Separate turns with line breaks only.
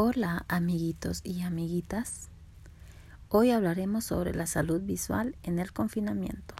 Hola amiguitos y amiguitas. Hoy hablaremos sobre la salud visual en el confinamiento.